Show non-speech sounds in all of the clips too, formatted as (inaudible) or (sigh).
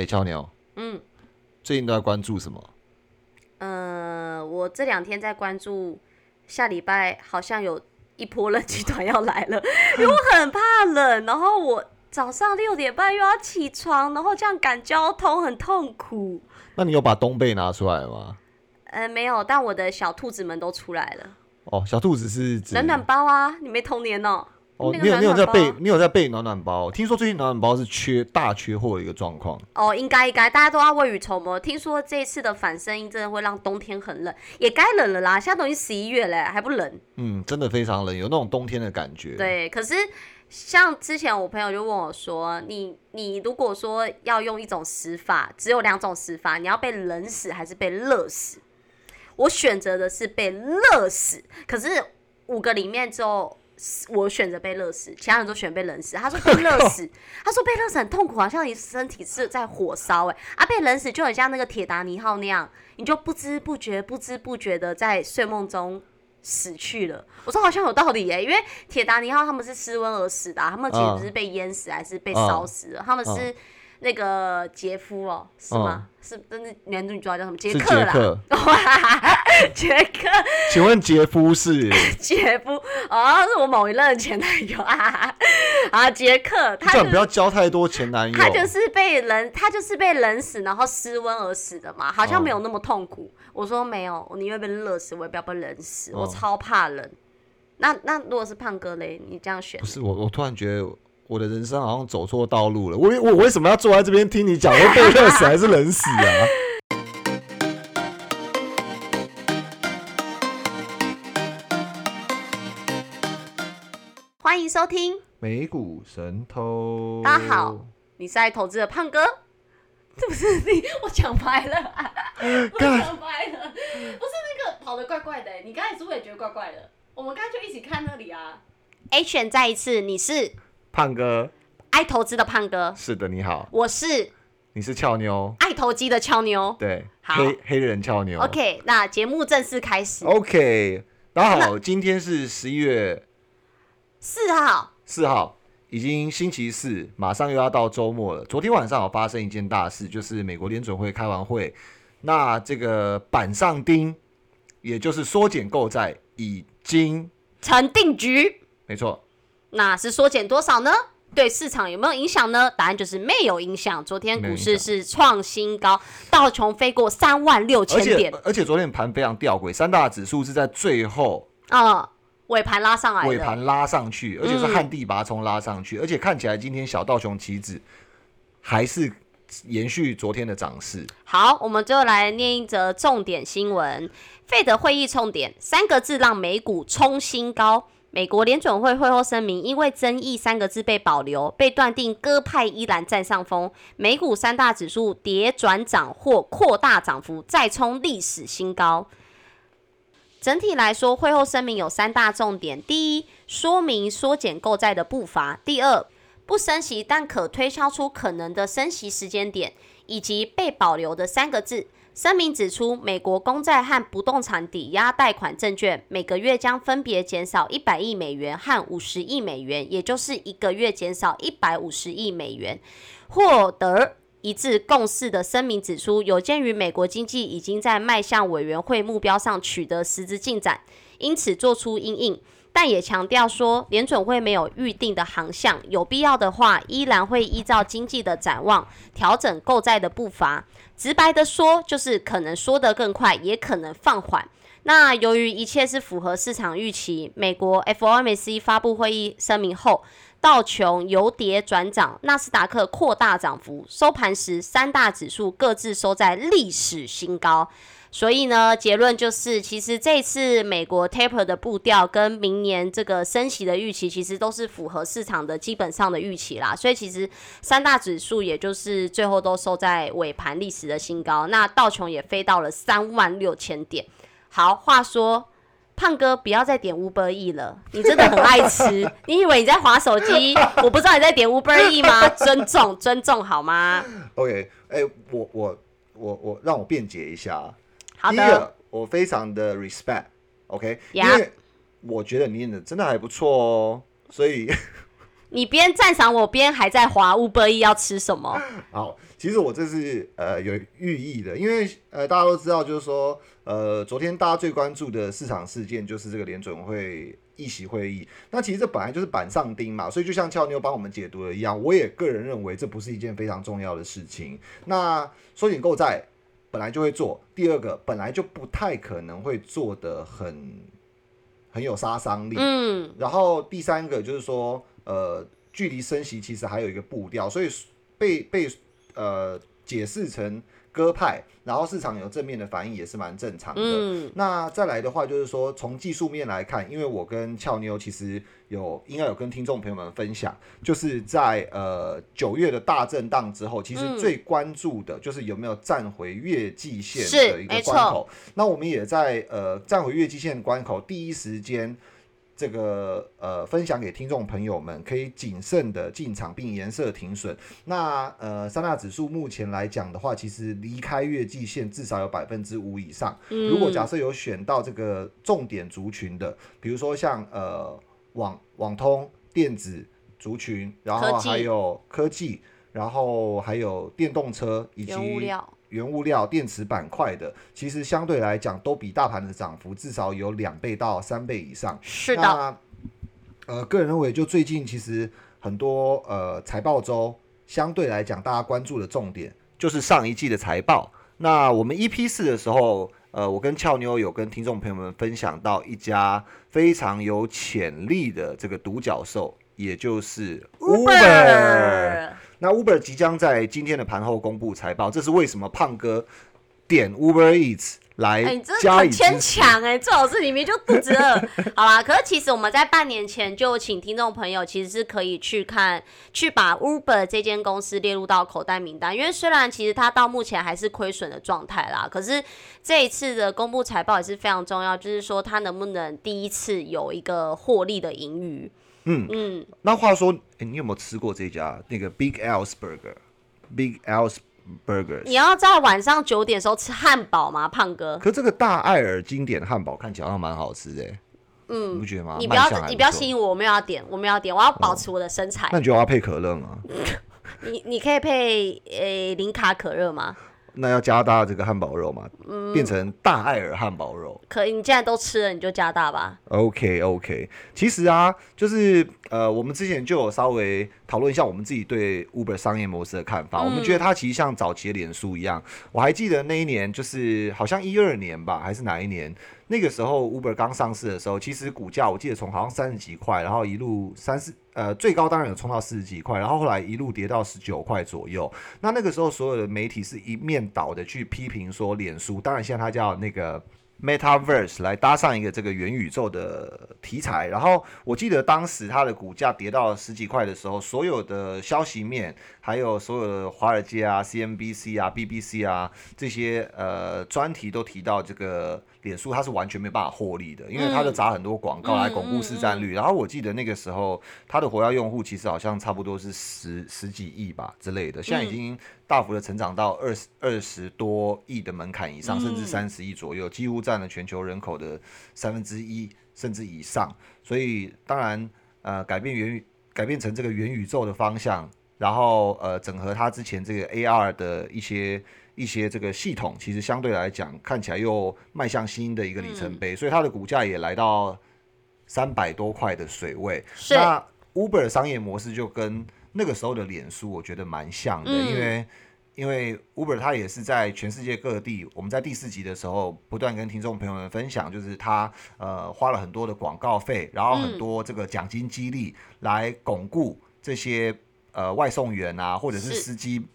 哎，俏妞，嗯，最近都在关注什么？呃，我这两天在关注，下礼拜好像有一波冷气团要来了，因为我很怕冷，然后我早上六点半又要起床，然后这样赶交通很痛苦。那你有把冬被拿出来吗？呃，没有，但我的小兔子们都出来了。哦，小兔子是指暖暖包啊，你没童年哦。哦，那个你有你有在备你有在备暖暖包？听说最近暖暖包是缺大缺货的一个状况。哦，应该应该，大家都要未雨绸缪。听说这一次的反声音真的会让冬天很冷，也该冷了啦。现在都已经十一月嘞，还不冷？嗯，真的非常冷，有那种冬天的感觉。，对，可是像之前我朋友就问我说，你你如果说要用一种死法，只有两种死法，你要被冷死还是被热死？我选择的是被热死，可是五个里面只有我选择被热死，其他人都选被冷死。他说被热死，他说被热死很痛苦，好像你身体是在火烧哎、啊被冷死就很像那个铁达尼号那样，你就不知不觉不知不觉的在睡梦中死去了。我说好像有道理耶、因为铁达尼号他们是失温而死的啊、他们其实嗯不是被淹死，还是被烧死了，他们是那个杰夫哦、是吗？是真的男主角叫什么？杰克啦，杰克。(laughs) 杰克，(laughs) 请问杰夫是？(laughs) 杰夫哦，是我某一任前男友啊啊，杰克，他就叫你不要交太多前男友。他就是被人，他就是被冷死，然后失温而死的嘛，好像没有那么痛苦。我说没有，我宁愿被热死，我也不要被冷死，我哦超怕冷。那那如果是胖哥嘞，你这样选不？是我，我突然觉得我的人生好像走错道路了。我我为什么要坐在这边听你讲？我被热死还是冷死啊？(laughs) 欢迎收听，美股神偷，大家好，你是爱投资的胖哥，(laughs) 是不是你？我讲白了、啊，(laughs) 我干讲白了，不是那个跑得怪怪的、你刚才是不是也觉得怪怪的？我们刚才就一起看那里啊。A 选再一次，你是胖哥，爱投资的胖哥，是的，你好，我是你是俏妞，爱投机的俏妞。对，好黑黑人俏妞。OK，那节目正式开始。OK，大家好，今天是十一月四号，四号，已经星期四，马上又要到周末了。昨天晚上有发生一件大事，就是美国联准会开完会，那这个板上钉，也就是缩减购债，已经成定局，没错，那是缩减多少呢？对市场有没有影响呢？答案就是没有影响。昨天股市是创新高，道琼飞过三万六千点，而且昨天盘非常吊诡，三大指数是在最后嗯，尾盘拉上来。尾盘拉上去，而且是嗯旱地拔葱拉上去，而且看起来今天小道琼期指还是延续昨天的涨势。好，我们就来念一则重点新闻。费德会议重点三个字让美股冲新高。美国联准会会后声明，因为争议三个字被保留，被断定鸽派依然占上风。美股三大指数跌转涨或扩大涨幅，再冲历史新高。整体来说，会后声明有三大重点：第一，说明缩减购债的步伐；第二，不升息但可推敲出可能的升息时间点，以及被保留的三个字。声明指出，美国公债和不动产抵押贷款证券每个月将分别减少一百亿美元和五十亿美元，也就是一个月减少一百五十亿美元。获得一致共识的声明指出，有鉴于美国经济已经在迈向委员会目标上取得实质进展，因此做出应应。但也强调说，联准会没有预定的航向，有必要的话，依然会依照经济的展望调整购债的步伐。直白的说，就是可能说得更快，也可能放缓。那由于一切是符合市场预期，美国 FOMC 发布会议声明后，道琼由跌转涨，纳斯达克扩大涨幅，收盘时三大指数各自收在历史新高。所以呢，结论就是，其实这次美国 taper 的步调跟明年这个升息的预期，其实都是符合市场的基本上的预期啦。所以其实三大指数也就是最后都收在尾盘历史的新高，那道琼也飞到了三万六千点。好，话说。胖哥，不要再点 Uber E 了，你真的很爱吃。(laughs) 你以为你在划手机？我不知道你在点 Uber E 吗？尊重，尊重好吗？OK，哎、我我我我让我辩解一下。好的，第一个，我非常的 respect，OK，、因为我觉得你演的真的还不错哦，所以 (laughs) 你边赞赏我，边还在划 Uber E 要吃什么？(laughs) 好，其实我这是呃有寓意的，因为呃大家都知道，就是说呃昨天大家最关注的市场事件就是这个联准会议席会议。那其实这本来就是板上钉嘛，所以就像俏妞帮我们解读的一样，我也个人认为这不是一件非常重要的事情。那缩紧购债本来就会做，第二个本来就不太可能会做的很很有杀伤力。嗯，然后第三个就是说，呃，距离升息其实还有一个步调，所以被被呃解释成鸽派，然后市场有正面的反应也是蛮正常的。嗯那再来的话，就是说从技术面来看，因为我跟俏妞其实有应该有跟听众朋友们分享，就是在呃九月的大震荡之后，其实嗯最关注的就是有没有站回月季线的一个关口。那我们也在呃站回月季线关口第一时间。这个呃，分享给听众朋友们，可以谨慎的进场并颜色停损。那呃，三大指数目前来讲的话，其实离开月季线至少有百分之五以上。如果假设有选到这个重点族群的，比如说像呃网网通、电子族群，然后还有科技，然后还有电动车以及原物料，原物料、电池板块的，其实相对来讲都比大盘的涨幅至少有两倍到三倍以上。是的，那呃，个人认为，就最近其实很多呃财报周，相对来讲大家关注的重点就是上一季的财报。那我们 EP 四的时候，呃，我跟俏妞有跟听众朋友们分享到一家非常有潜力的这个独角兽，也就是 Uber。那 Uber 即将在今天的盘后公布财报，这是为什么？胖哥点 Uber Eats 来加以很牵强哎，最好是里面就肚子饿。好啦，可是其实我们在半年前就请听众朋友，其实是可以去看，去把 Uber 这间公司列入到口袋名单，因为虽然其实它到目前还是亏损的状态啦，可是这一次的公布财报也是非常重要，就是说它能不能第一次有一个获利的盈余。嗯嗯，那话说，哎你有没有吃过这家那个 Big L's Burger？Big L's Burger，你要在晚上九点的时候吃汉堡吗，胖哥？可这个大艾尔经典汉堡看起来好像蛮好吃的，你嗯不，觉得吗？你不要你不要吸引我，我没有要点，我没有要点，我要保持我的身材。那你觉得我要配可乐吗？(laughs) 你你可以配诶零卡可乐吗？那要加大这个汉堡肉嘛，嗯变成大艾尔汉堡肉。可以，你既然都吃了，你就加大吧。OK OK，其实啊，就是呃，我们之前就有稍微讨论一下我们自己对 Uber 商业模式的看法。嗯我们觉得它其实像早期的脸书一样，我还记得那一年就是好像一二年吧，还是哪一年？那个时候 Uber 刚上市的时候，其实股价我记得从好像三十几块，然后一路三十呃最高当然有冲到四十几块，然后后来一路跌到十九块左右。那那个时候所有的媒体是一面倒的去批评说脸书，当然现在它叫那个 Metaverse 来搭上一个这个元宇宙的题材，然后我记得当时它的股价跌到十几块的时候，所有的消息面，还有所有的华尔街啊、CNBC 啊、BBC 啊这些呃专题都提到这个脸书它是完全没办法获利的，因为它就砸很多广告来巩固市占率。然后我记得那个时候它的活跃用户其实好像差不多是十十几亿吧之类的，现在已经大幅的成长到二十二十多亿的门槛以上，甚至嗯三十亿左右，几乎占了全球人口的三分之一甚至以上。所以当然，呃，改变元宇改变成这个元宇宙的方向，然后呃，整合它之前这个 AR 的一些一些这个系统，其实相对来讲看起来又迈向新的一个里程碑，所以它的股价也来到三百多块的水位。那 Uber 的商业模式就跟那个时候的脸书，我觉得蛮像的，嗯。因为因为 Uber 它也是在全世界各地，我们在第四集的时候不断跟听众朋友们分享，就是它呃花了很多的广告费，然后很多这个奖金激励来巩固这些呃外送员啊或者是是。司机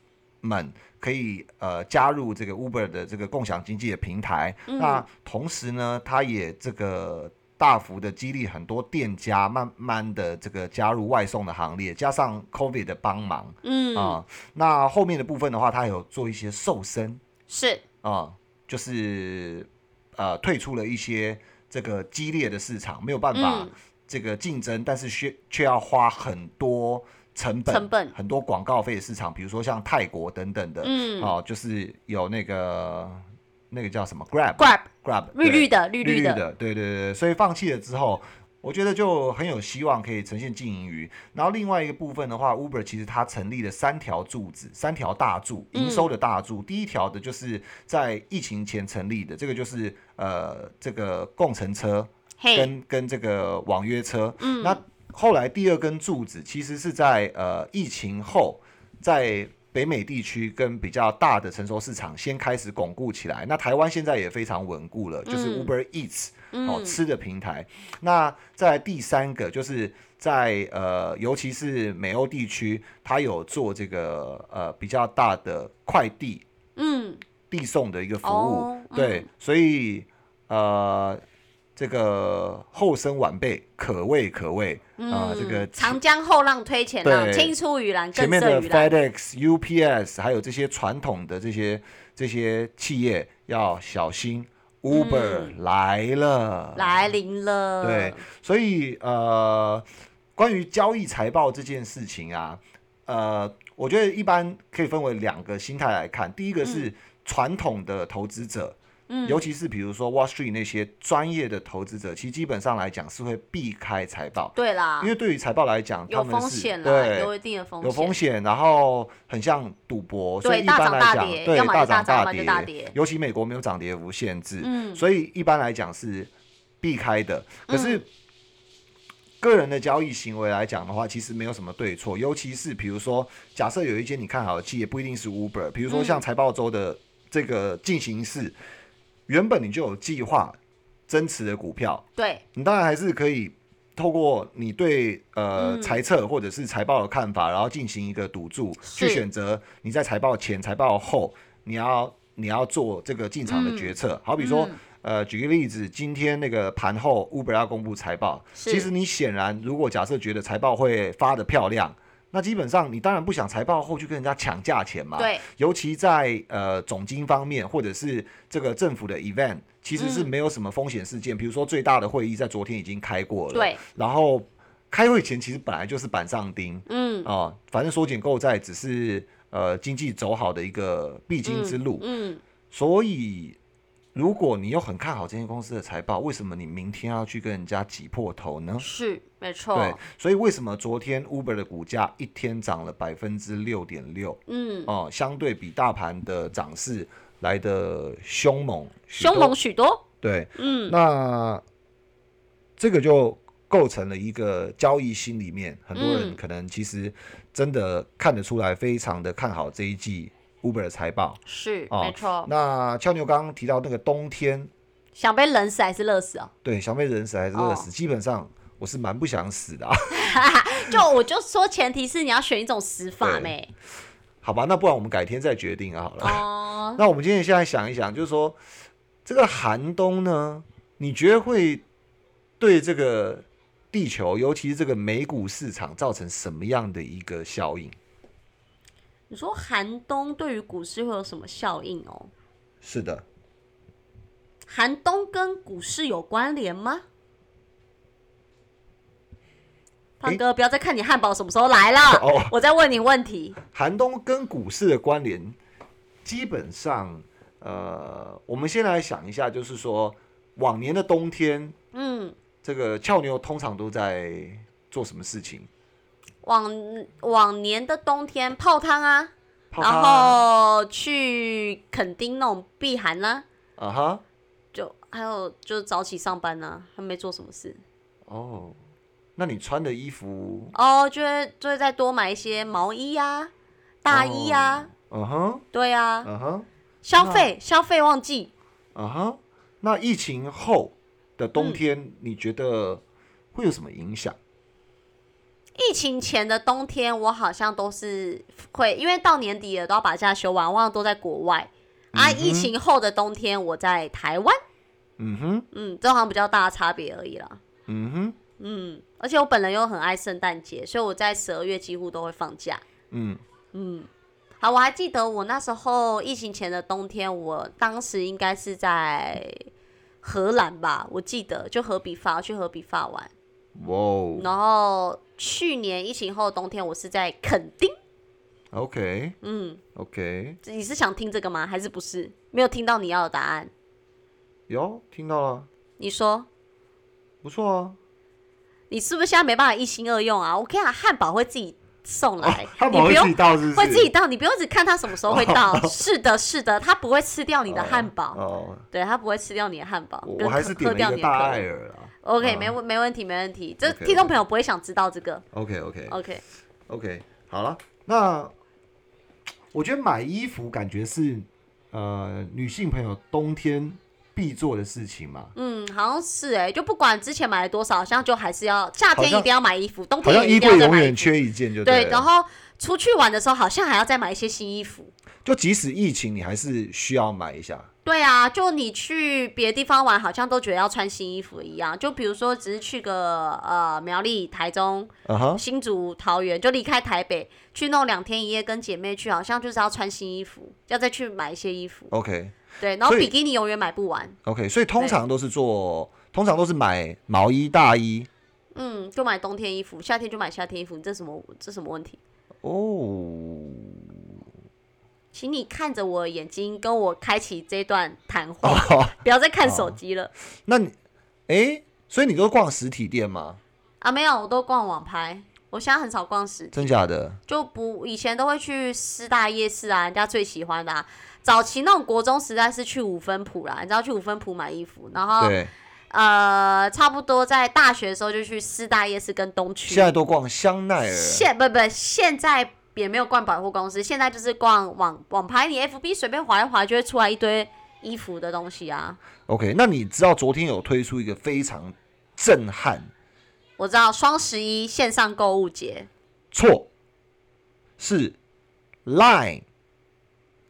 们可以呃加入这个 Uber 的这个共享经济的平台。那同时呢，它也这个大幅的激励很多店家慢慢的这个加入外送的行列，加上 COVID 的帮忙。嗯，啊、那后面的部分的话，他有做一些瘦身。是。啊、就是呃退出了一些这个激烈的市场，没有办法嗯。这个竞争，但是却却要花很多成本、成本很多广告费市场，比如说像泰国等等的，嗯哦，就是有那个那个叫什么 Grab，Grab Grab 绿绿的的绿绿的，绿的，对对对，所以放弃了之后，我觉得就很有希望可以呈现经营于。然后另外一个部分的话，Uber 其实它成立了三条柱子，三条大柱，营收的大柱。第一条的就是在疫情前成立的，这个就是呃这个共乘车，跟跟这个网约车。嗯，那后来第二根柱子其实是在呃疫情后，在北美地区跟比较大的成熟市场先开始巩固起来。那台湾现在也非常稳固了，就是嗯 Uber Eats、哦嗯吃的平台。那再来第三个就是在呃，尤其是美欧地区，它有做这个呃比较大的快递嗯，递送的一个服务，哦对，嗯所以呃，这个后生晚辈可畏可畏啊、这个嗯长江后浪推前浪，青出于蓝前面的。FedEx、UPS 还有这些传统的这些这些企业要小心，Uber 来了，嗯来临了，对，所以呃，关于交易财报这件事情啊，呃，我觉得一般可以分为两个心态来看。第一个是传统的投资者，嗯。尤其是比如说 Wall Street 那些专业的投资者，其实基本上来讲是会避开财报，对啦。因，为对于财报来讲，有他们是风险啦，对有一定的风险，有风险，然后很像赌博，所以一般来讲，大跌对大涨涨要么就跌，大跌。尤其美国没有涨跌幅限制，嗯。所以一般来讲是避开的。可是嗯。个人的交易行为来讲的话，其实没有什么对错，尤其是比如说，假设有一间你看好的企业，不一定是 Uber，比如说嗯。像财报周的这个进行式，原本你就有计划增持的股票，对，你当然还是可以透过你对呃嗯。财测或者是财报的看法，然后进行一个赌注，是。去选择你在财报前、财报后你要你要做这个进场的决策。好比说，嗯。呃，举个例子，今天那个盘后 Uber 要公布财报，是。其实你显然如果假设觉得财报会发的漂亮。那基本上，你当然不想财报后去跟人家抢价钱嘛。对，尤其在呃总经方面，或者是这个政府的 event，其实是嗯没有什么风险事件。比如说最大的会议在昨天已经开过了，对，然后开会前其实本来就是板上钉嗯，哦、反正缩减购债只是呃经济走好的一个必经之路，嗯，所以。如果你又很看好这间公司的财报，为什么你明天要去跟人家挤破头呢？是没错，对，所以为什么昨天 Uber 的股价一天涨了百分之六点六？嗯，哦，相对比大盘的涨势来的凶猛，凶猛许多，对，嗯，那这个就构成了一个交易心里面，很多人嗯。可能其实真的看得出来，非常的看好这一季 Uber 的财报。是哦没错，那俏妞刚刚提到那个冬天，想被冷死还是热死哦？对，想被冷死还是热哦死，基本上我是蛮不想死的、啊。(laughs) 就我就说，前提是你要选一种死法对没？好吧，那不然我们改天再决定啊，好了。哦，(laughs) 那我们今天现在想一想，就是说这个寒冬呢，你觉得会对这个地球，尤其是这个美股市场造成什么样的一个效应？你说寒冬对于股市会有什么效应哦？是的，寒冬跟股市有关联吗？胖哥，不要再看你汉堡什么时候来了，哦我在问你问题。寒冬跟股市的关联，基本上，呃，我们先来想一下，就是说往年的冬天，嗯，这个俏妞通常都在做什么事情？往往年的冬天泡汤啊，然泡汤。啊后去垦丁那种避寒啊，啊哈，就还有就是早起上班呢、还没做什么事。哦，那你穿的衣服，哦，就会就会再多买一些毛衣呀、大衣呀、嗯哼，对啊，嗯哼。消费消费旺季，啊哈，那疫情后的嗯。冬天，你觉得会有什么影响？疫情前的冬天，我好像都是会，因为到年底了都要把假休完，我好像都在国外。啊，疫情后的冬天我在台湾，嗯哼，嗯，这好像比较大的差别而已啦。嗯哼，嗯，而且我本人又很爱圣诞节，所以我在十二月几乎都会放假。嗯，嗯，好，我还记得我那时候疫情前的冬天，我当时应该是在荷兰吧，我记得就荷比法去荷比法玩。哇哦然后去年疫情后的冬天，我是在垦丁。，OK 嗯，OK，你是想听这个吗？还是不是？没有听到你要的答案。有听到了，你说不错啊。你是不是现在没办法一心二用啊？我跟你讲，汉堡会自己送来，你不用自己到？会自己到，你不用只看他什么时候会到。(laughs) 是的，是的，他不会吃掉你的汉堡，哦，对，他不会吃掉你的汉堡，跟我我还是点了一个大你的可乐。爱尔啊。OK，嗯没问没问题，没问题。这 OK，OK 听众朋友不会想知道这个。OK OK OK，OK，好了，那我觉得买衣服感觉是呃女性朋友冬天必做的事情嘛，嗯，好像是哎，就不管之前买了多少，好像就还是要夏好像天一定要买衣服，冬好天也一像衣柜永定要再买衣服。远缺一件就对，了然后出去玩的时候，好像还要再买一些新衣服。就即使疫情，你还是需要买一下。对啊，就你去别的地方玩，好像都觉得要穿新衣服一样。就比如说，只是去个呃苗栗、台中、新竹、桃园，就离开台北去弄两天一夜，跟姐妹去，好像就是要穿新衣服，要再去买一些衣服。OK 对，然后比基尼永远买不完，OK，所以通常都是做，通常都是买毛衣、大衣。嗯，就买冬天衣服，夏天就买夏天衣服，这什么这什么问题？哦，请你看着我的眼睛，跟我开启这段谈话，哦，(laughs) 不要再看手机了。那你，哎，所以你都逛实体店吗？啊，没有，我都逛网拍，我现在很少逛实体。真假的？就不以前都会去师大夜市啊，人家最喜欢的、啊。早期那种国中时代是去五分铺啦，你知道去五分铺买衣服，然后对，呃，差不多在大学的时候就去师大夜市跟东区。现在都逛香奈儿。现不不现在也没有逛百货公司，现在就是逛网网拍，你 FB 随便划一划就会出来一堆衣服的东西啊。OK，那你知道昨天有推出一个非常震撼？我知道双十一线上购物节，错，是 Line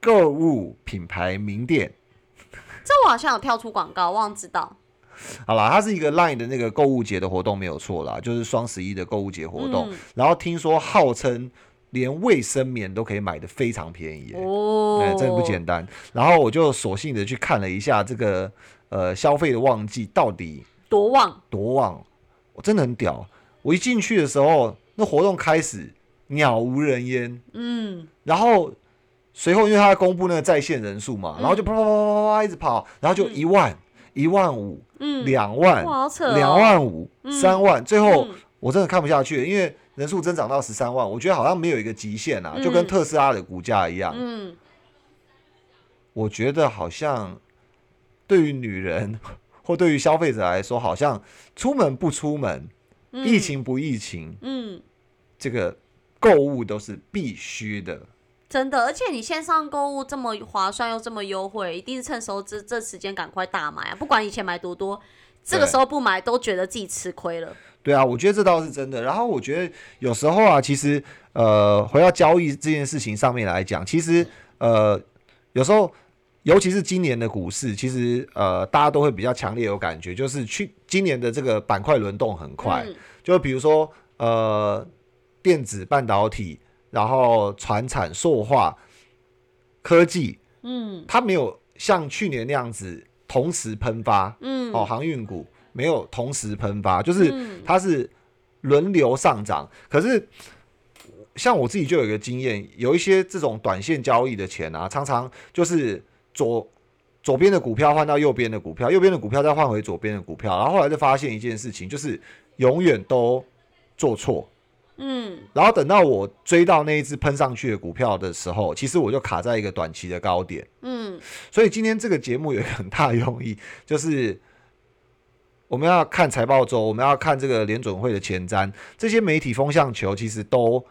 购物品牌名店。这我好像有跳出广告，忘了知道。好啦，它是一个 Line 的那个购物节的活动，没有错啦，就是双十一的购物节活动。嗯然后听说号称连卫生棉都可以买的非常便宜耶、哦，哎、真的不简单。然后我就索性的去看了一下这个呃消费的旺季到底多旺，多旺，我真的很屌。我一进去的时候，那活动开始鸟无人烟，嗯，然后随后因为他公布那个在线人数嘛，然后就啪啪啪啪啪啪一直跑，然后就一万、一万五、嗯，两万、两万五、三万，最后嗯。我真的看不下去，因为人数增长到十三万，我觉得好像没有一个极限啊，就跟嗯特斯拉的股价一样。嗯，我觉得好像对于女人或对于消费者来说，好像出门不出门，嗯疫，情不疫情，嗯，这个购物都是必须的。真的，而且你线上购物这么划算又这么优惠，一定是趁时候这这时间赶快大买啊！不管以前买多多，这个对时候不买都觉得自己吃亏了。对啊，我觉得这倒是真的。然后我觉得有时候啊，其实呃，回到交易这件事情上面来讲，其实呃，有时候尤其是今年的股市，其实呃，大家都会比较强烈有感觉，就是去今年的这个板块轮动很快。嗯就比如说呃，电子半导体，然后船产、塑化、科技，嗯它没有像去年那样子同时喷发。嗯，哦，航运股没有同时喷发，就是嗯它是轮流上涨。可是像我自己就有一个经验，有一些这种短线交易的钱啊，常常就是左左边的股票换到右边的股票，右边的股票再换回左边的股票，然后后来就发现一件事情，就是永远都做错。嗯然后等到我追到那一只喷上去的股票的时候，其实我就卡在一个短期的高点。嗯所以今天这个节目有一个很大的用意，就是我们要看财报周，我们要看这个联准会的前瞻，这些媒体风向球其实都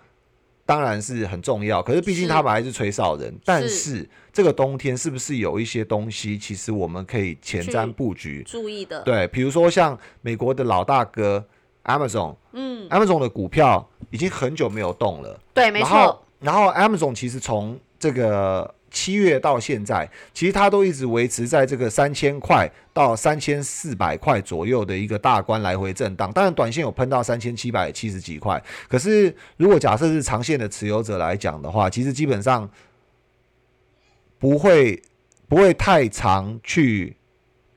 当然是很重要。可是毕竟是他们还是吹哨人，但是这个冬天是不是有一些东西，其实我们可以前瞻去布局？注意的，对，比如说像美国的老大哥 Amazon，Amazon 嗯，的股票已经很久没有动了。对，没错，，然后 Amazon 其实从这个七月到现在，其实它都一直维持在这个三千块到三千四百块左右的一个大关来回震荡。当然，短线有喷到三千七百七十几块。可是，如果假设是长线的持有者来讲的话，其实基本上不会不会太常去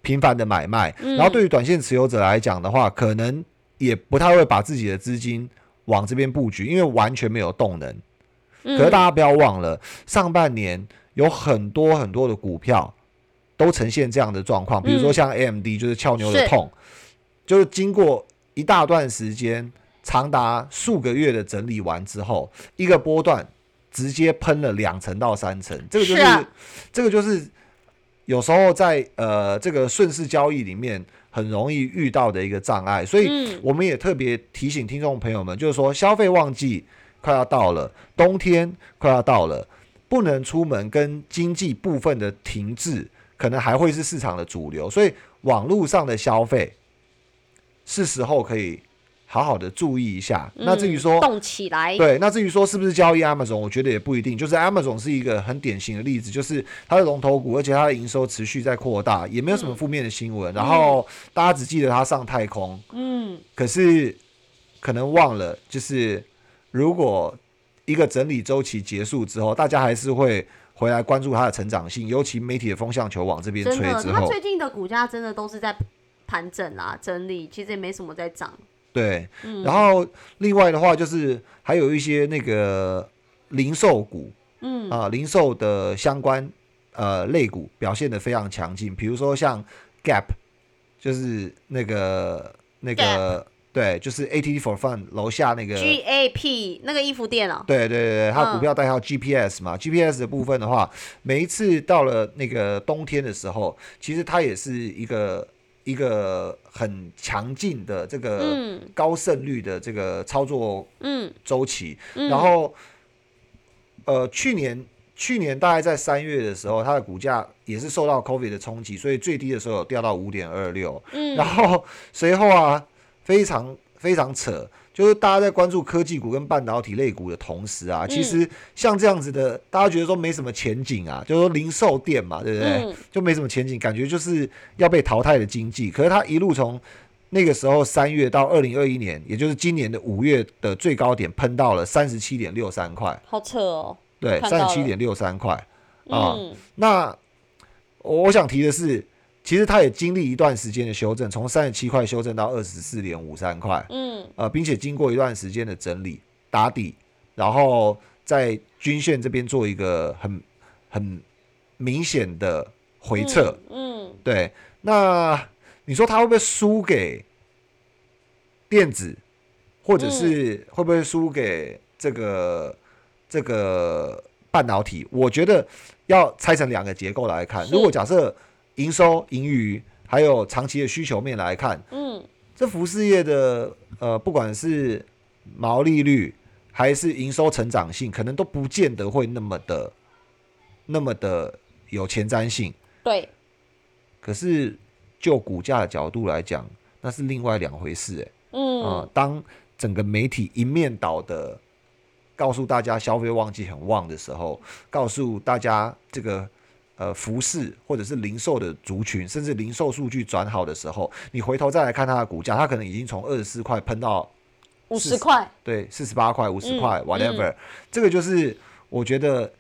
频繁的买卖。嗯然后，对于短线持有者来讲的话，可能也不太会把自己的资金往这边布局，因为完全没有动能。可是大嗯，家不要忘了，上半年有很多很多的股票都呈现这样的状况，比如说嗯像 AMD 就是俏牛的是。痛，就是经过一大段时间，长达数个月的整理完之后，一个波段直接喷了两层到三层，这个就是这个就是有时候在呃这个顺势交易里面很容易遇到的一个障碍，所以嗯。我们也特别提醒听众朋友们，就是说消费旺季快要到了，冬天快要到了，不能出门跟经济部分的停滞，可能还会是市场的主流，所以网络上的消费是时候可以好好的注意一下。那至于嗯说动起来，对，那至于说是不是交易 Amazon，我觉得也不一定。就是 Amazon 是一个很典型的例子，就是它的龙头股，而且它的营收持续在扩大，也没有什么负面的新闻。然后大家只记得它上太空，嗯，可是可能忘了，就是如果一个整理周期结束之后，大家还是会回来关注它的成长性，尤其媒体的风向球往这边，吹之后，它最近的股价真的都是在盘整啊、整理，其实也没什么在涨。对。嗯然后另外的话，就是还有一些那个零售股，嗯啊、零售的相关呃类股表现的非常强劲，比如说像 Gap，就是那个那个对，就是 ATT for Fun 楼下那个。G A P 那个衣服店哦、对对对对，它嗯股票代号 GPS 嘛、g p s 的部分的话，每一次到了那个冬天的时候，其实它也是一个一个很强劲的这个嗯高胜率的这个操作嗯周期。嗯，然后，呃，去年去年大概在三月的时候，它的股价也是受到 COVID 的冲击，所以最低的时候有掉到五点二六。嗯然后随后啊，非常非常扯，就是大家在关注科技股跟半导体类股的同时啊，其实像这样子的，大家觉得说没什么前景啊，就是说零售店嘛，对不对？嗯就没什么前景，感觉就是要被淘汰的经济。可是它一路从那个时候三月到二零二一年，也就是今年的五月的最高点，喷到了三十七点六三块，好扯哦、对，三十七点六三块啊。嗯那我我想提的是，其实它也经历一段时间的修正，从三十七块修正到二十四点五三块，嗯呃，并且经过一段时间的整理打底，然后在均线这边做一个很很明显的回撤。嗯对，那你说它会不会输给电子，或者是会不会输给这个这个半导体？我觉得要拆成两个结构来看。如果假设营收、盈余还有长期的需求面来看，嗯这服饰业的呃，不管是毛利率还是营收成长性，可能都不见得会那么的那么的有前瞻性。对，可是就股价的角度来讲，那是另外两回事、欸。嗯、啊、当整个媒体一面倒的告诉大家消费旺季很旺的时候，告诉大家这个呃服饰或者是零售的族群，甚至零售数据转好的时候，你回头再来看它的股价，它可能已经从二十四块喷到五十块，对四十八块、五十嗯块，whatever，、这个就是我觉得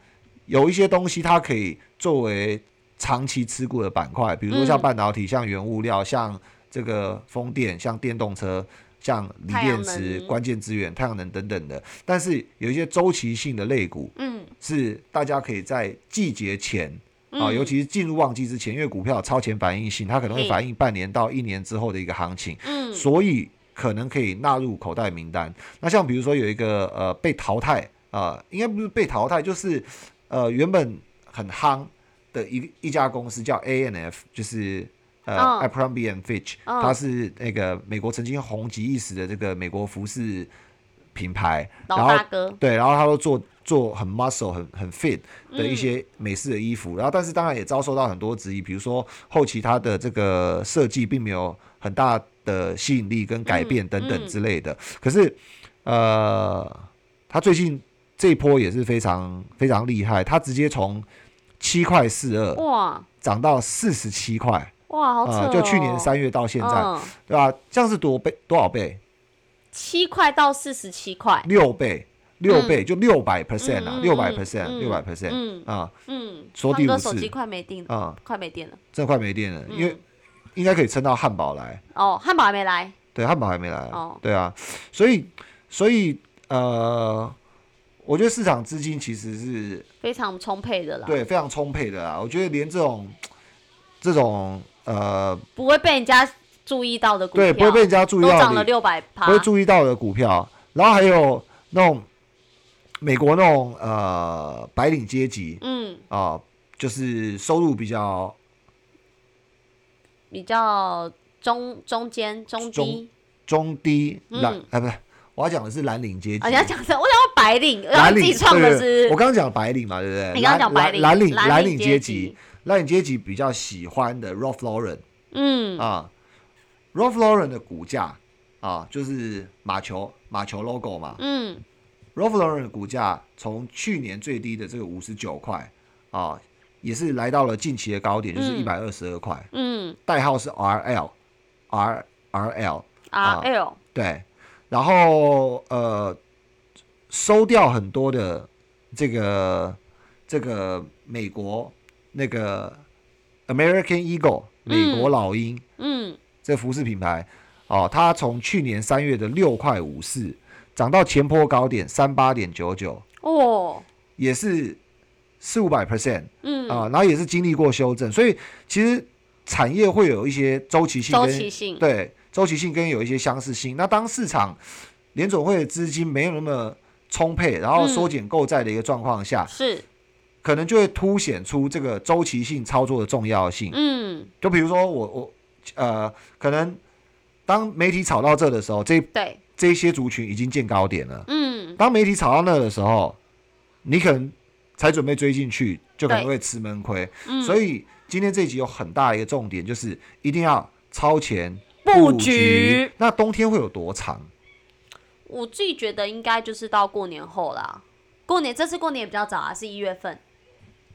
有一些东西它可以作为长期持股的板块，比如说像嗯半导体、像原物料、像这个风电、像电动车、像锂电池、关键资源、太阳能等等的。但是有一些周期性的类股嗯是大家可以在季节前。啊，嗯尤其是进入旺季之前，因为股票超前反应性，它可能会反映半年到一年之后的一个行情。嗯所以可能可以纳入口袋名单。那像比如说有一个呃被淘汰啊、呃应该不是被淘汰，就是呃原本很夯的一一家公司叫 A N F，就是。呃嗯 a p r o m b y and Fitch，、嗯它是那个美国曾经红极一时的这个美国服饰品牌，老然后对，然后他都做做很 muscle 很很 fit 的一嗯些美式的衣服，然后但是当然也遭受到很多质疑，比如说后期他的这个设计并没有很大的吸引力跟改变嗯等等嗯。之类的。可是呃，他最近这一波也是非常非常厉害，他直接从七块四二哇涨到四十七块哇，好就去年三月到现在，嗯。对吧？这样是多倍多少倍？七块到四十七块，六倍，六倍就六百 percent 啊，嗯六百嗯 percent，嗯六百 percent 嗯啊嗯，说第五次手机快没电了，啊，快没电了。真的快没电了，因为嗯。应该可以撑到汉堡来，哦，汉堡还没来，对，汉堡还没来哦，对啊，所以所以呃，我觉得市场资金其实是非常充沛的啦，，对非常充沛的啦，我觉得连这种这种呃不会被人家注意到的股票，对，不会被人家注意到涨了六百趴不会，注意到的股票。然后还有那种美国那种呃白领阶级嗯，啊、就是收入比较比较中中间中低。中低蓝嗯啊，不是，我要讲的是蓝领阶级。啊，你要讲什么，我想要白领，然后蓝领自己创的是我刚刚讲白领嘛，对不对？你刚刚讲白领，蓝蓝领蓝蓝领阶阶级，，蓝领阶级比较喜欢的 Ralph Lauren 嗯啊，Ralph Lauren 的股价啊，就是马球马球 logo 嘛。嗯。R o l p h Lauren 的股价从去年最低的这个五十九块啊，也是来到了近期的高点，就是一嗯百二十二块，嗯。代号是 RL R RL 啊，R L，对，然后呃，收掉很多的这个这个美国那个 American Eagle 美国老鹰、嗯这服饰品牌哦，它从去年三月的六块五四涨到前坡高点三八点九九，哦，也是四五百 percent 嗯，啊，然后也是经历过修正，所以其实产业会有一些周期性周跟期性，对，周期性跟有一些相似性。那当市场联总会的资金没有那么充沛，然后嗯。缩减购债的一个状况下，是，可能就会凸显出这个周期性操作的重要性。嗯，就比如说我我呃，可能当媒体炒到这的时候，这对，这些族群已经见高点了。嗯当媒体炒到那的时候，你可能才准备追进去，就可能会吃闷亏。嗯，所以今天这一集有很大的一个重点，就是一定要超前布局局。那冬天会有多长？我自己觉得应该就是到过年后啦。过年这次过年也比较早啊，是一月份，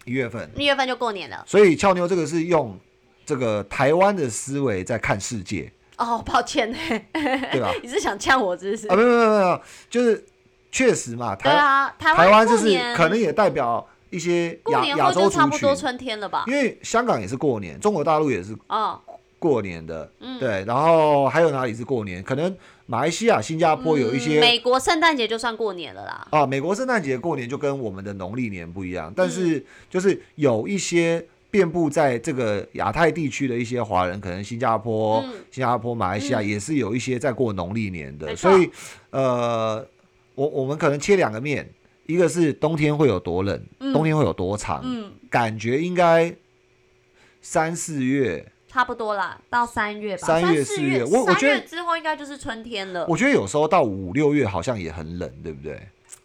一月份。一月份就过年了。所以俏妞这个是用这个台湾的思维在看世界，哦，抱歉，对吧？(laughs) 你是想呛我，是不是？啊，没有没有没有，就是确实嘛，台、对啊，台台湾就是可能也代表一些过年亚亚洲差不，多春天了吧？因为香港也是过年，中国大陆也是哦，过年的，嗯对，然后还有哪里是过年？可能马来西亚、新加坡有一些嗯美国圣诞节就算过年了啦。啊，美国圣诞节过年就跟我们的农历年不一样，但嗯是就是有一些遍布在这个亚太地区的一些华人，可能新加坡、嗯新加坡、马来西亚嗯也是有一些在过农历年的，所以呃，我我们可能切两个面，一个是冬天会有多冷，嗯冬天会有多长，嗯，感觉应该三四月，差不多啦，到三月吧。三月四四月我我三觉得月之后应该就是春天了。我觉得有时候到五六月好像也很冷，对不对？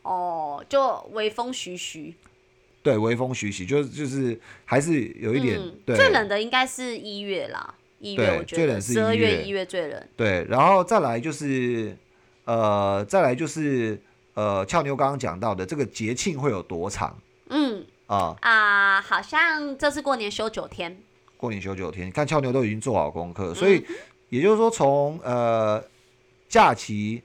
哦，就微风徐徐。对，微风徐徐，就是就是还是有一点、嗯对最冷的应该是一月啦，一月我觉得最冷是十二一月月、一月最冷。对，然后再来就是呃，再来就是呃，俏妞刚刚讲到的这个节庆会有多长嗯啊？啊，好像这次过年休九天。过年休九天，看俏妞都已经做好功课，所以也就是说从呃假期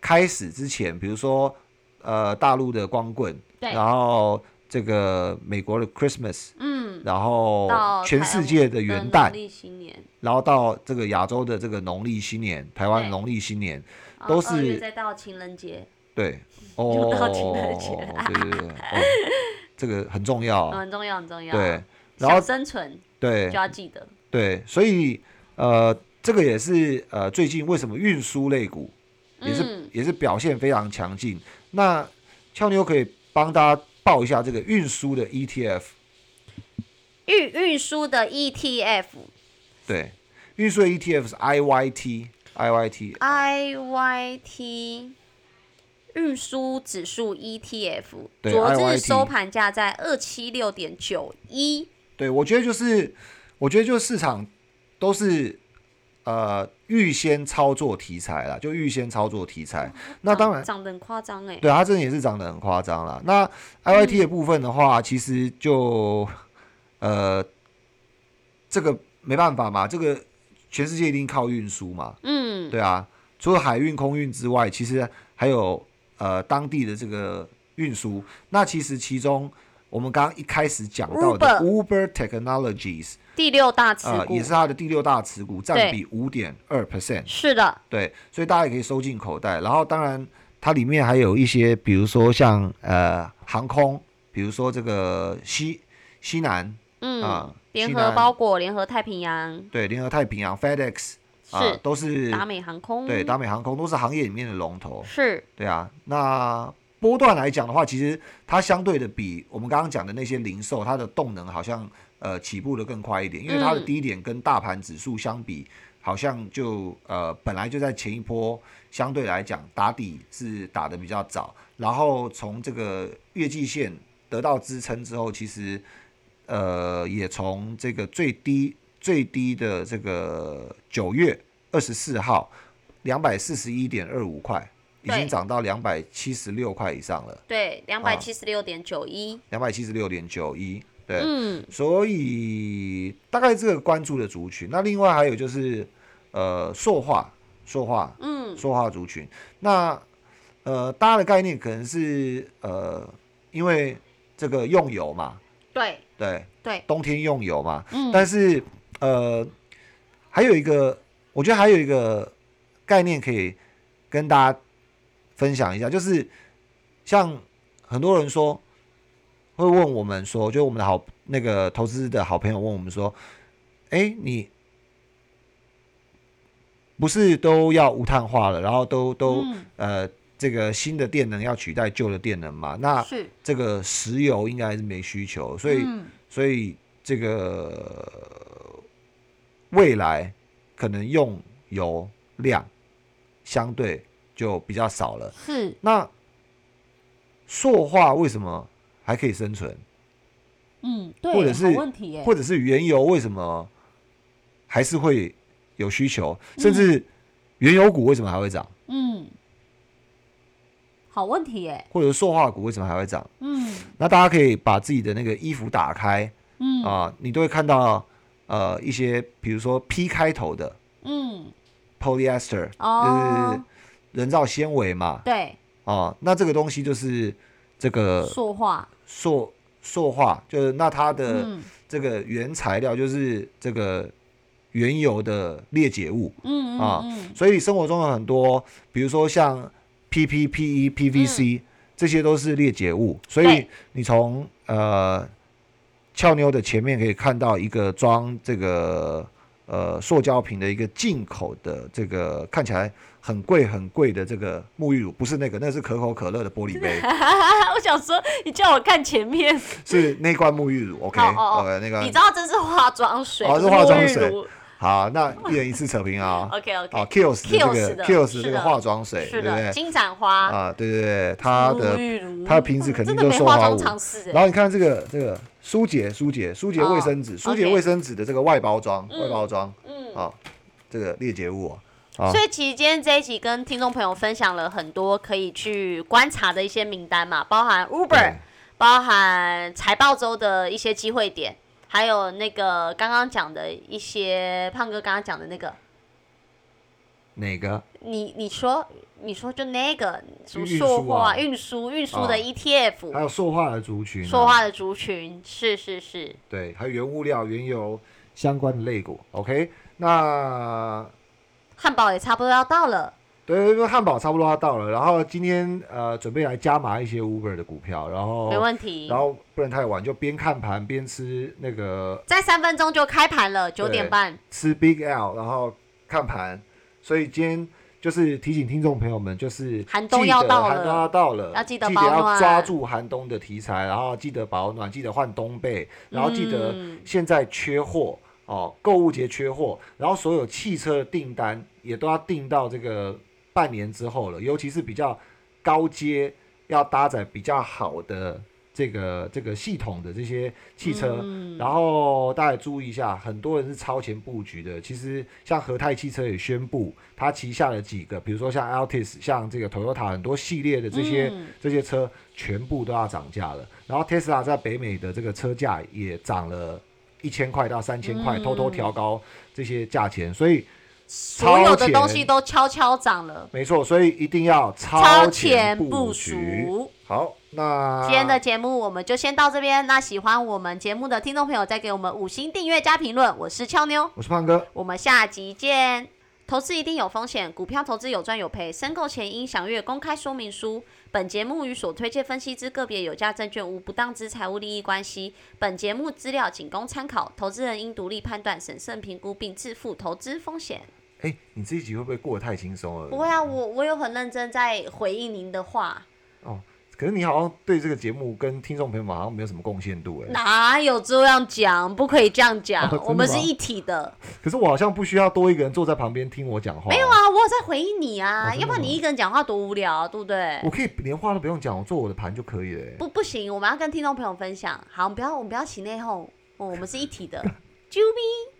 开始之前，比如说呃大陆的光棍，对然后这个美国的 Christmas，嗯，然后到全世界的的元旦新年。然后到这个亚洲的这个农历新年，台湾农历新年，都是再到情人节，对，(laughs) 就哦，到情人节。了对对对，哦，(laughs) 这个很重要，嗯很重要，很重要。对，然后生存对。就要记得。对，所以呃，这个也是呃最近为什么运输类股也是、嗯也是表现非常强劲。那俏妞可以帮大家报一下这个运输的 ETF，运运输的 E ETF 对，运输的 ETF 是 IYT，IYT，IYT 运输指数 ETF，对昨日收盘价在二七六点九一。对我觉得就是，我觉得就是市场都是呃预先操作题材啦，就预先操作题材。那当然，涨得很夸张哎。对它真的也是涨得很夸张啦。那 IYT 的部分的话，其实就呃这个没办法嘛，这个全世界一定靠运输嘛，嗯，对啊，除了海运、空运之外，其实还有呃当地的这个运输。那其实其中我们刚刚一开始讲到的 Uber Technologies 第六大持啊、股也是它的第六大持股，占比五点二 percent。是的，对，所以大家也可以收进口袋。然后当然它里面还有一些，比如说像呃航空，比如说这个西西南嗯，啊，联合包裹、联合太平洋，对联合太平洋 FedEx 啊是，都是达美航空，对达美航空都是行业里面的龙头。是，对啊，那波段来讲的话，其实它相对的比我们刚刚讲的那些零售，它的动能好像呃起步的更快一点，因为它的低点跟大盘指数相比，好像就呃本来就在前一波相对来讲打底是打的比较早，然后从这个月季线得到支撑之后，其实呃也从这个最低最低的这个九月二十四号两百四十一点二五块。已经涨到两百七十六块以上了，对，两百七十六点九一，两百七十六点九一，对，嗯，所以大概这个关注的族群。那另外还有就是呃塑化，塑化，嗯，塑化族群。那呃大家的概念可能是呃因为这个用油嘛，对。对，对，冬天用油嘛，嗯，但是呃还有一个，我觉得还有一个概念可以跟大家分享一下，就是像很多人说会问我们说，就我们的好那个投资的好朋友问我们说，哎，你不是都要无碳化了，然后都都、嗯。呃这个新的电能要取代旧的电能嘛？那，这个石油应该是没需求，所以、嗯。所以这个未来可能用油量相对就比较少了。是，那塑化为什么还可以生存？嗯，对，或者是问题，或者是原油为什么还是会有需求？甚至原油股为什么还会涨？嗯，好问题耶，或者是塑化股为什么还会涨？嗯那大家可以把自己的那个衣服打开嗯啊、你都会看到呃一些，比如说 P 开头的嗯，polyester，、就是哦，人造纤维嘛，对，哦，那这个东西就是这个塑化，塑塑化，就是那它的嗯。这个原材料就是这个原油的裂解物，嗯啊嗯。所以生活中有很多，比如说像 PP、PE、PVC，、这些都是裂解物，所以你从呃俏妞的前面可以看到一个装这个呃塑胶瓶的一个进口的这个看起来很贵很贵的这个沐浴乳，不是那个，那是可口可乐的玻璃杯，(laughs) 我想说，你叫我看前面，是那罐沐浴乳，OK？哦哦 OK 那个你知道这是化妆水，哦是化妆水。好，那一人一次扯平啊。(laughs) OK 好 OK，，Kills 的这个的 Kills 这个化妆水，对？金盏花，啊，对对对，它的它的瓶子肯定就受花舞化妆常识然后你看这个这个舒洁舒洁舒洁卫生纸，哦舒洁卫生纸的这个外包装嗯外包装嗯。好，这个裂解物啊啊所以其实今天这一集跟听众朋友分享了很多可以去观察的一些名单嘛，包含 Uber，包含财报周的一些机会点，还有那个刚刚讲的一些胖哥刚刚讲的那个，哪个？你你说你说就那个什么塑化运输运输的啊 ETF，、还有塑化的族群啊，塑化的族群，是是是，对，还有原物料、原油相关的类股。OK，那汉堡也差不多要到了，对，因为汉堡差不多要到了，然后今天呃准备来加码一些 Uber 的股票，然后没问题然。后不能太晚，就边看盘边吃那个在三分钟就开盘了，九点半。吃 Big L，然后看盘，所以今天就是提醒听众朋友们，就是寒冬要到了。寒冬要到了，要记得要抓住寒冬的题材，然后记得保暖，记得换冬被，然后记得嗯。现在缺货哦，购物节缺货，然后所有汽车的订单也都要订到这个半年之后了，尤其是比较高阶要搭载比较好的这个这个系统的这些汽车，嗯然后大家注意一下，很多人是超前布局的。其实像和泰汽车也宣布，它旗下的几个，比如说像 Altis、像这个 Toyota 很多系列的这些、嗯这些车，全部都要涨价了。然后 Tesla 在北美的这个车价也涨了一千块到三千块，嗯偷偷调高这些价钱。所以所有的东西都悄悄涨了，没错，所以一定要超超前布部局。署。好，那今天的节目我们就先到这边。那喜欢我们节目的听众朋友，再给我们五星订阅加评论。我是俏妞，我是胖哥，我们下集见。投资一定有风险，股票投资有赚有赔，申购前应详阅公开说明书。本节目与所推荐分析之个别有价证券无不当之财务利益关系。本节目资料仅供参考，投资人应独立判断、审慎评估并自负投资风险。哎、你这一集会不会过得太轻松了？不会啊，我我有很认真在回应您的话，可是你好像对这个节目跟听众朋友们好像没有什么贡献度哎。哪有这样讲？不可以这样讲，我们是一体的。可是我好像不需要多一个人坐在旁边听我讲话。没有，啊，我有在回应你啊，要不然你一个人讲话多无聊、啊，对不对？我可以连话都不用讲，我做我的盘就可以了欸。不不行，我们要跟听众朋友分享。好，我们不要我们不要起内讧，哦，我们是一体的。(laughs) 啾咪。